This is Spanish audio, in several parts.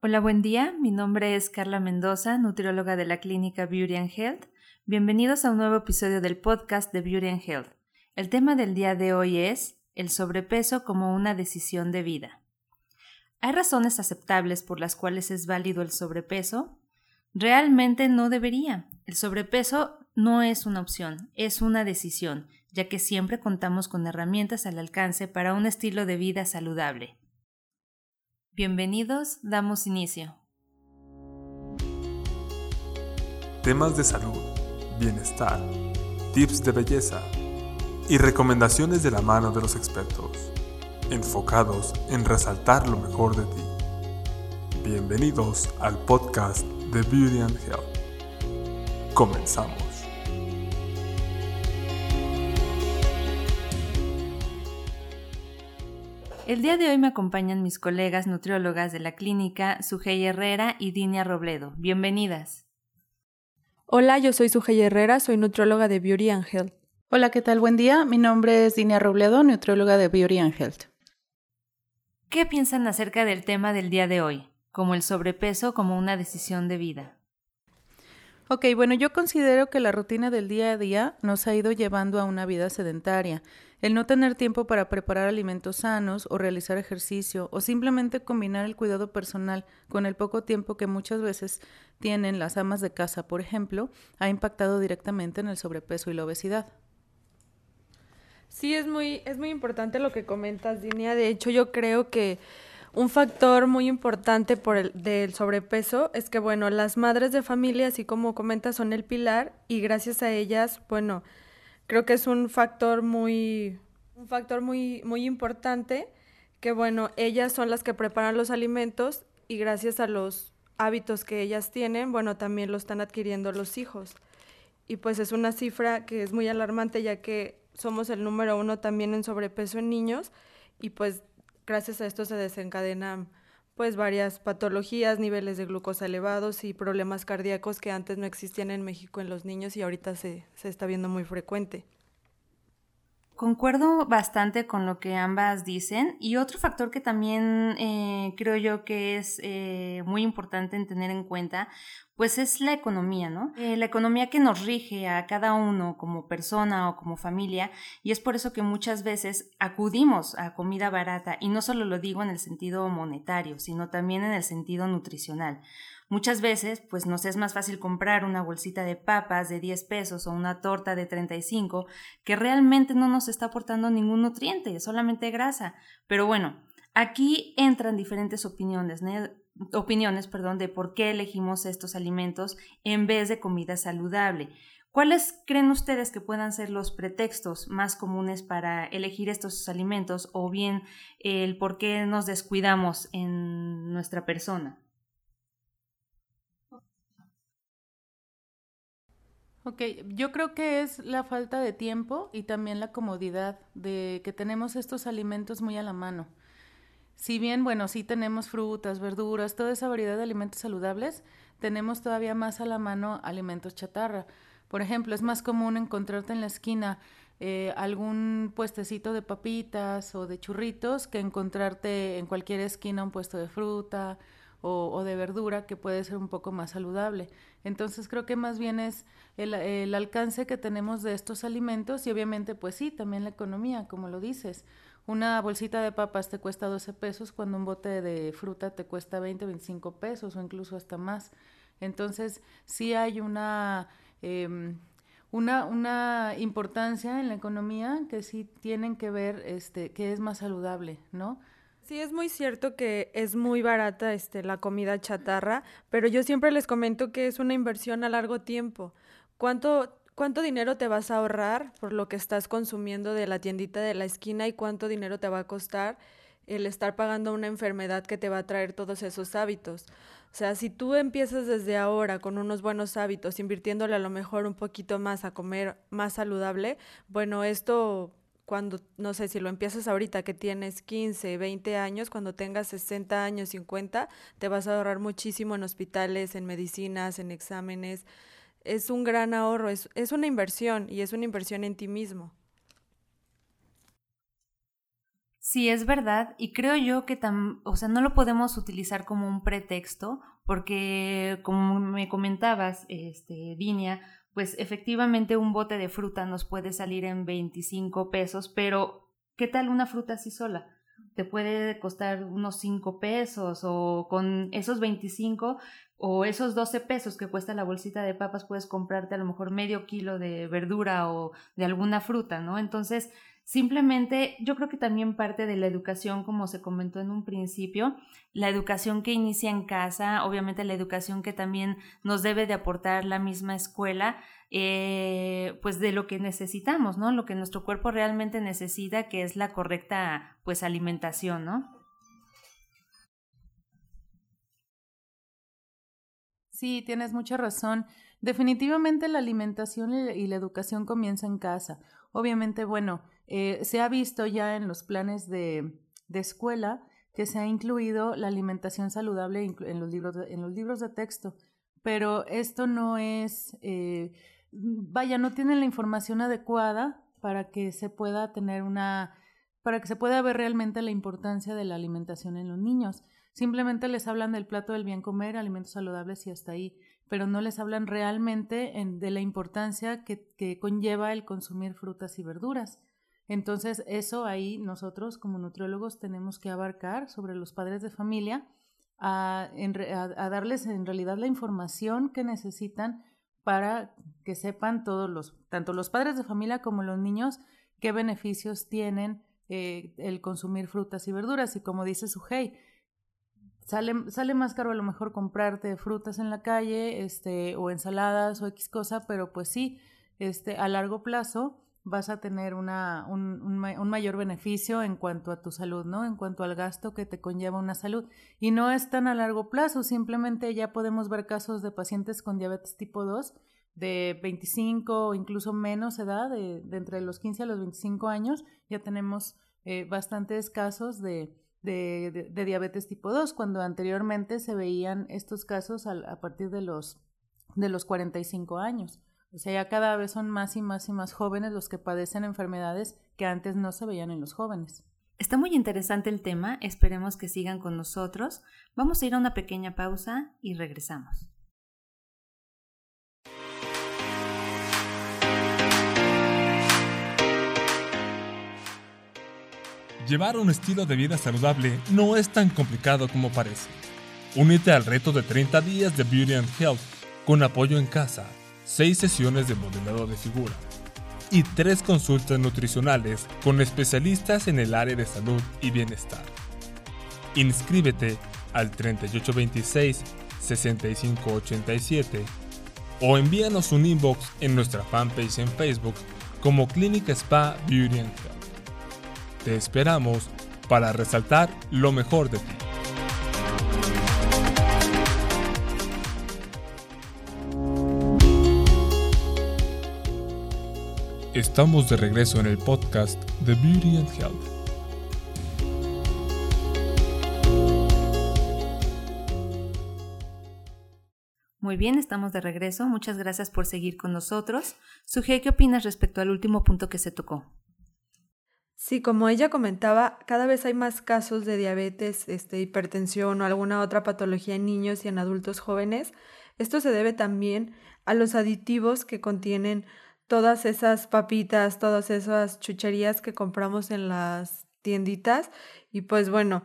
Hola, buen día. Mi nombre es Carla Mendoza, nutrióloga de la clínica Beauty and Health. Bienvenidos a un nuevo episodio del podcast de Beauty and Health. El tema del día de hoy es el sobrepeso como una decisión de vida. ¿Hay razones aceptables por las cuales es válido el sobrepeso? Realmente no debería. El sobrepeso no es una opción, es una decisión, ya que siempre contamos con herramientas al alcance para un estilo de vida saludable. Bienvenidos, damos inicio. Temas de salud, bienestar, tips de belleza y recomendaciones de la mano de los expertos, enfocados en resaltar lo mejor de ti. Bienvenidos al podcast de Beauty and Health. Comenzamos. El día de hoy me acompañan mis colegas nutriólogas de la clínica Sujei Herrera y Dinia Robledo. Bienvenidas. Hola, yo soy Sujei Herrera, soy nutrióloga de Beauty and Health. Hola, ¿qué tal? Buen día. Mi nombre es Dinia Robledo, nutrióloga de Beauty and Health. ¿Qué piensan acerca del tema del día de hoy, como el sobrepeso como una decisión de vida? Ok, bueno, yo considero que la rutina del día a día nos ha ido llevando a una vida sedentaria. El no tener tiempo para preparar alimentos sanos o realizar ejercicio o simplemente combinar el cuidado personal con el poco tiempo que muchas veces tienen las amas de casa, por ejemplo, ha impactado directamente en el sobrepeso y la obesidad. Sí, es muy, es muy importante lo que comentas, Dinia. De hecho, yo creo que un factor muy importante por el del sobrepeso es que, bueno, las madres de familia, así como comentas, son el pilar y gracias a ellas, bueno, creo que es un factor muy, un factor muy, muy importante que, bueno, ellas son las que preparan los alimentos y gracias a los hábitos que ellas tienen, bueno, también lo están adquiriendo los hijos. Y pues es una cifra que es muy alarmante ya que somos el número uno también en sobrepeso en niños y pues gracias a esto se desencadenan pues varias patologías, niveles de glucosa elevados y problemas cardíacos que antes no existían en México en los niños y ahorita se, se está viendo muy frecuente. Concuerdo bastante con lo que ambas dicen y otro factor que también eh, creo yo que es eh, muy importante en tener en cuenta, pues es la economía, ¿no? Eh, la economía que nos rige a cada uno como persona o como familia y es por eso que muchas veces acudimos a comida barata y no solo lo digo en el sentido monetario, sino también en el sentido nutricional. Muchas veces, pues nos es más fácil comprar una bolsita de papas de 10 pesos o una torta de 35 que realmente no nos está aportando ningún nutriente, solamente grasa. Pero bueno, aquí entran diferentes opiniones, opiniones, perdón, de por qué elegimos estos alimentos en vez de comida saludable. ¿Cuáles creen ustedes que puedan ser los pretextos más comunes para elegir estos alimentos o bien el por qué nos descuidamos en nuestra persona? Ok, yo creo que es la falta de tiempo y también la comodidad de que tenemos estos alimentos muy a la mano. Si bien, bueno, sí tenemos frutas, verduras, toda esa variedad de alimentos saludables, tenemos todavía más a la mano alimentos chatarra. Por ejemplo, es más común encontrarte en la esquina eh, algún puestecito de papitas o de churritos que encontrarte en cualquier esquina un puesto de fruta o, de verdura que puede ser un poco más saludable. Entonces creo que más bien es el, alcance que tenemos de estos alimentos y obviamente pues sí, también la economía, como lo dices. Una bolsita de papas te cuesta 12 pesos cuando un bote de fruta te cuesta 20, 25 pesos o incluso hasta más. Entonces sí hay una... Eh, una, una importancia en la economía que sí tienen que ver este, que es más saludable, ¿no? Sí, es muy cierto que es muy barata este, la comida chatarra, pero yo siempre les comento que es una inversión a largo tiempo. ¿Cuánto, ¿Cuánto dinero te vas a ahorrar por lo que estás consumiendo de la tiendita de la esquina y cuánto dinero te va a costar el estar pagando una enfermedad que te va a traer todos esos hábitos? O sea, si tú empiezas desde ahora con unos buenos hábitos, invirtiéndole a lo mejor un poquito más a comer más saludable, bueno, esto cuando, no sé, si lo empiezas ahorita que tienes 15, 20 años, cuando tengas 60 años, 50, te vas a ahorrar muchísimo en hospitales, en medicinas, en exámenes. Es un gran ahorro, es, es una inversión y es una inversión en ti mismo. Sí, es verdad, y creo yo que tam, o sea, no lo podemos utilizar como un pretexto, porque como me comentabas, este, Dinia, pues efectivamente un bote de fruta nos puede salir en 25 pesos, pero ¿qué tal una fruta así sola? Te puede costar unos 5 pesos o con esos 25 o esos 12 pesos que cuesta la bolsita de papas puedes comprarte a lo mejor medio kilo de verdura o de alguna fruta, ¿no? Entonces, Simplemente yo creo que también parte de la educación, como se comentó en un principio, la educación que inicia en casa, obviamente la educación que también nos debe de aportar la misma escuela, eh, pues de lo que necesitamos, ¿no? Lo que nuestro cuerpo realmente necesita, que es la correcta, pues, alimentación, ¿no? Sí, tienes mucha razón. Definitivamente la alimentación y la educación comienza en casa. Obviamente, bueno, eh, se ha visto ya en los planes de, de, escuela que se ha incluido la alimentación saludable en los libros de, en los libros de texto, pero esto no es, eh, vaya, no tienen la información adecuada para que se pueda tener una, para que se pueda ver realmente la importancia de la alimentación en los niños. Simplemente les hablan del plato del bien comer, alimentos saludables y hasta ahí, pero no les hablan realmente de la importancia que, que conlleva el consumir frutas y verduras. Entonces, eso ahí nosotros como nutriólogos tenemos que abarcar sobre los padres de familia a, darles en realidad la información que necesitan para que sepan todos los, tanto los padres de familia como los niños, qué beneficios tienen eh, el consumir frutas y verduras. Y como dice Sujei, sale, sale más caro a lo mejor comprarte frutas en la calle, este, o ensaladas o X cosa, pero pues sí, este, a largo plazo vas a tener una, un, un, mayor beneficio en cuanto a tu salud, ¿no? En cuanto al gasto que te conlleva una salud. Y no es tan a largo plazo, simplemente ya podemos ver casos de pacientes con diabetes tipo 2 de 25 o incluso menos edad, de, entre los 15 a los 25 años, ya tenemos eh, bastantes casos de, de, de, diabetes tipo 2, cuando anteriormente se veían estos casos a, a partir de los, de los 45 años. O sea, ya cada vez son más y más y más jóvenes los que padecen enfermedades que antes no se veían en los jóvenes. Está muy interesante el tema, esperemos que sigan con nosotros. Vamos a ir a una pequeña pausa y regresamos. Llevar un estilo de vida saludable no es tan complicado como parece. Únete al reto de 30 días de Beauty and Health con apoyo en casa 6 sesiones de modelado de figura y 3 consultas nutricionales con especialistas en el área de salud y bienestar. Inscríbete al 3826-6587 o envíanos un inbox en nuestra fanpage en Facebook como Clínica Spa Beauty and Health. Te esperamos para resaltar lo mejor de ti. Estamos de regreso en el podcast The Beauty and Health. Muy bien, estamos de regreso. Muchas gracias por seguir con nosotros. Suje, ¿qué opinas respecto al último punto que se tocó? Sí, como ella comentaba, cada vez hay más casos de diabetes, este, hipertensión o alguna otra patología en niños y en adultos jóvenes. Esto se debe también a los aditivos que contienen todas esas papitas, todas esas chucherías que compramos en las tienditas y pues bueno,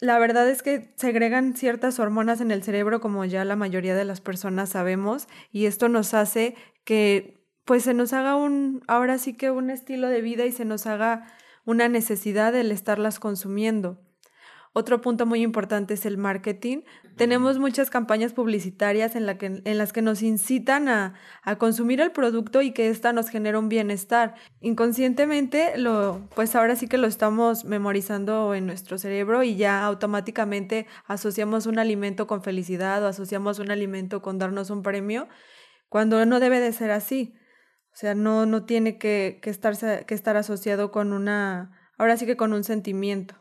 la verdad es que segregan ciertas hormonas en el cerebro como ya la mayoría de las personas sabemos y esto nos hace que pues se nos haga un, ahora sí que un estilo de vida y se nos haga una necesidad el estarlas consumiendo. Otro punto muy importante es el marketing. Tenemos muchas campañas publicitarias en, la que, en las que nos incitan a, a, consumir el producto y que ésta nos genera un bienestar. Inconscientemente, lo, pues ahora sí que lo estamos memorizando en nuestro cerebro y ya automáticamente asociamos un alimento con felicidad o asociamos un alimento con darnos un premio, cuando no debe de ser así. O sea, no, no tiene que, que, estarse, que estar asociado con una, ahora sí que con un sentimiento.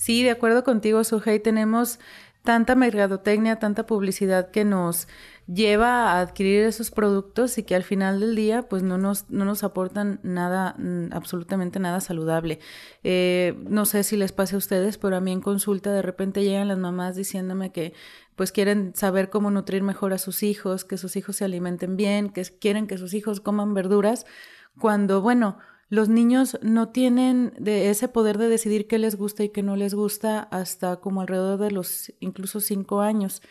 Sí, de acuerdo contigo, Sujei. Tenemos tanta mercadotecnia, tanta publicidad que nos lleva a adquirir esos productos y que al final del día pues no nos, no nos aportan nada, mm, absolutamente nada saludable. Eh, no sé si les pase a ustedes, pero a mí en consulta de repente llegan las mamás diciéndome que pues quieren saber cómo nutrir mejor a sus hijos, que sus hijos se alimenten bien, que quieren que sus hijos coman verduras, cuando bueno, los niños no tienen de ese poder de decidir qué les gusta y qué no les gusta hasta como alrededor de los incluso cinco años.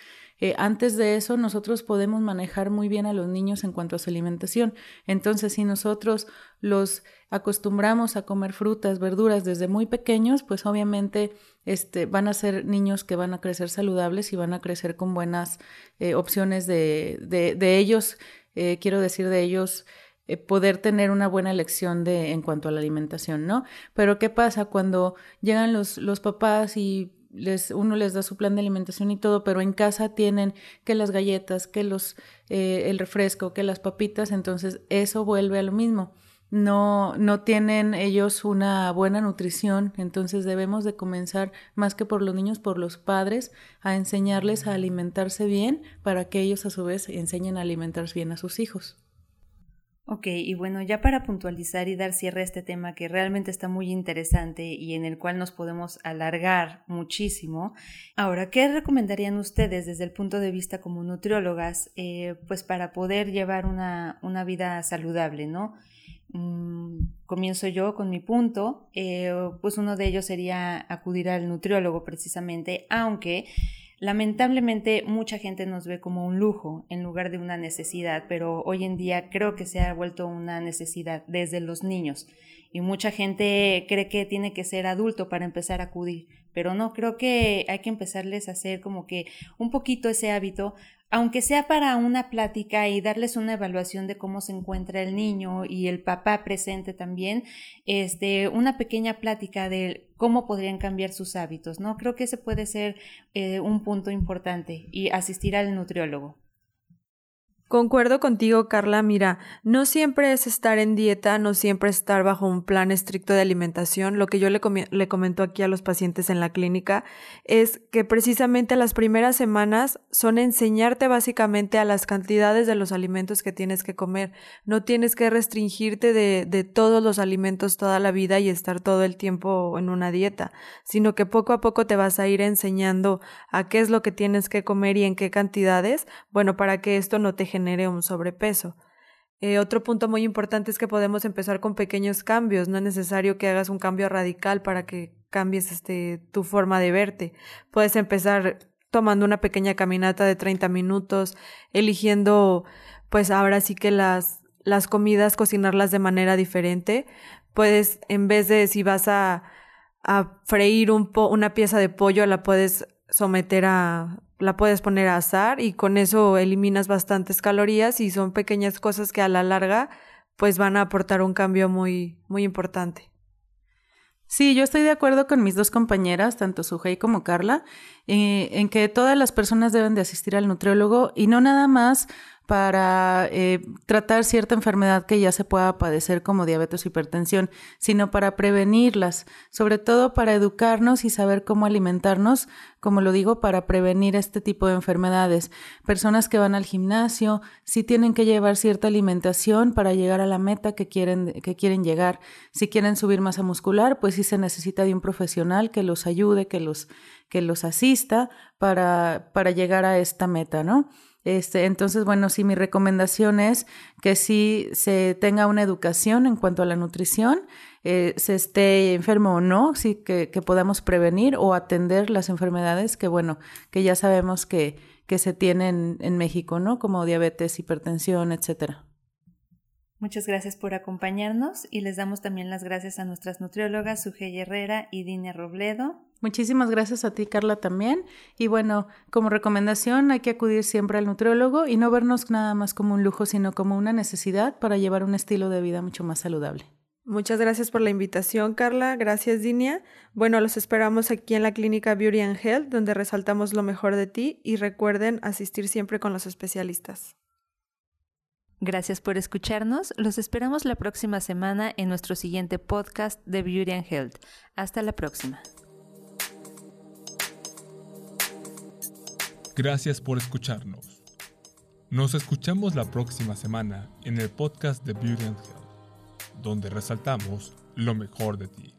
Eh, antes de eso, nosotros podemos manejar muy bien a los niños en cuanto a su alimentación. Entonces, si nosotros los acostumbramos a comer frutas, verduras desde muy pequeños, pues obviamente este, van a ser niños que van a crecer saludables y van a crecer con buenas eh, opciones de, de, ellos, eh, quiero decir de ellos, poder tener una buena elección de, en cuanto a la alimentación, ¿no? Pero ¿qué pasa cuando llegan los, los papás y les, uno les da su plan de alimentación y todo, pero en casa tienen que las galletas, que los, eh, el refresco, que las papitas, entonces eso vuelve a lo mismo. No, no tienen ellos una buena nutrición, entonces debemos de comenzar más que por los niños, por los padres, a enseñarles a alimentarse bien para que ellos a su vez enseñen a alimentarse bien a sus hijos. Ok, y bueno, ya para puntualizar y dar cierre a este tema que realmente está muy interesante y en el cual nos podemos alargar muchísimo, ahora, ¿qué recomendarían ustedes desde el punto de vista como nutriólogas, eh, pues para poder llevar una, una vida saludable, ¿no? Mm, comienzo yo con mi punto, eh, pues uno de ellos sería acudir al nutriólogo precisamente, aunque Lamentablemente mucha gente nos ve como un lujo en lugar de una necesidad, pero hoy en día creo que se ha vuelto una necesidad desde los niños. Y mucha gente cree que tiene que ser adulto para empezar a acudir, pero no, creo que hay que empezarles a hacer como que un poquito ese hábito aunque sea para una plática y darles una evaluación de cómo se encuentra el niño y el papá presente también, este, una pequeña plática de cómo podrían cambiar sus hábitos, ¿no? Creo que ese puede ser eh, un punto importante y asistir al nutriólogo. Concuerdo contigo, Carla. Mira, no siempre es estar en dieta, no siempre estar bajo un plan estricto de alimentación. Lo que yo le, le comento aquí a los pacientes en la clínica es que precisamente las primeras semanas son enseñarte básicamente a las cantidades de los alimentos que tienes que comer. No tienes que restringirte de, de todos los alimentos toda la vida y estar todo el tiempo en una dieta, sino que poco a poco te vas a ir enseñando a qué es lo que tienes que comer y en qué cantidades, bueno, para que esto no te genere genere un sobrepeso. Eh, otro punto muy importante es que podemos empezar con pequeños cambios. No es necesario que hagas un cambio radical para que cambies este, tu forma de verte. Puedes empezar tomando una pequeña caminata de 30 minutos, eligiendo, pues ahora sí que las, las comidas, cocinarlas de manera diferente. Puedes, en vez de si vas a, a freír un una pieza de pollo, la puedes someter a, la puedes poner a asar y con eso eliminas bastantes calorías y son pequeñas cosas que a la larga pues van a aportar un cambio muy, muy importante. Sí, yo estoy de acuerdo con mis dos compañeras, tanto Sujei como Carla, eh, en que todas las personas deben de asistir al nutriólogo y no nada más para eh, tratar cierta enfermedad que ya se pueda padecer como diabetes o hipertensión, sino para prevenirlas, sobre todo para educarnos y saber cómo alimentarnos, como lo digo, para prevenir este tipo de enfermedades. Personas que van al gimnasio sí tienen que llevar cierta alimentación para llegar a la meta que quieren, que quieren llegar. Si quieren subir masa muscular, pues sí se necesita de un profesional que los ayude, que los, que los asista para, para llegar a esta meta, ¿no? Este, entonces, bueno, sí, mi recomendación es que sí se tenga una educación en cuanto a la nutrición, eh, se esté enfermo o no, sí que, que, podamos prevenir o atender las enfermedades que, bueno, que ya sabemos que, que se tienen en México, ¿no? Como diabetes, hipertensión, etcétera. Muchas gracias por acompañarnos y les damos también las gracias a nuestras nutriólogas Sujei Herrera y Dine Robledo. Muchísimas gracias a ti, Carla, también. Y bueno, como recomendación, hay que acudir siempre al nutriólogo y no vernos nada más como un lujo, sino como una necesidad para llevar un estilo de vida mucho más saludable. Muchas gracias por la invitación, Carla. Gracias, Dinia. Bueno, los esperamos aquí en la clínica Beauty and Health, donde resaltamos lo mejor de ti y recuerden asistir siempre con los especialistas. Gracias por escucharnos. Los esperamos la próxima semana en nuestro siguiente podcast de Beauty and Health. Hasta la próxima. Gracias por escucharnos. Nos escuchamos la próxima semana en el podcast de Beauty and Health, donde resaltamos lo mejor de ti.